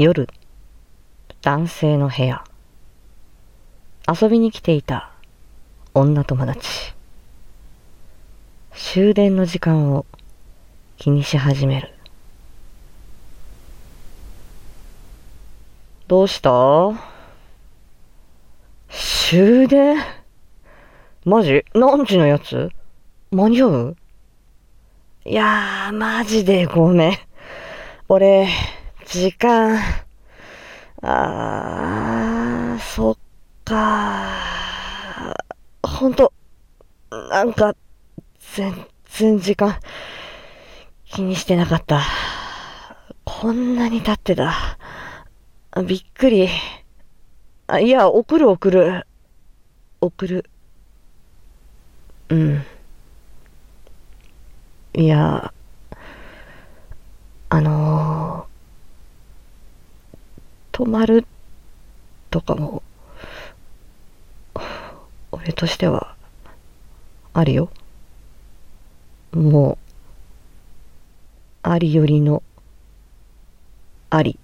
夜、男性の部屋。遊びに来ていた女友達。終電の時間を気にし始める。どうした？終電？マジ？何時のやつ？間に合う？いやー、マジでごめん。俺、時間、あー、そっかー。ほんと、なんか、全然時間、気にしてなかった。こんなに経ってた。びっくり。あ、いや、送る送る。送る。うん。いや、あの止、まるとかも、俺としては、あるよ。もう、ありよりの、あり。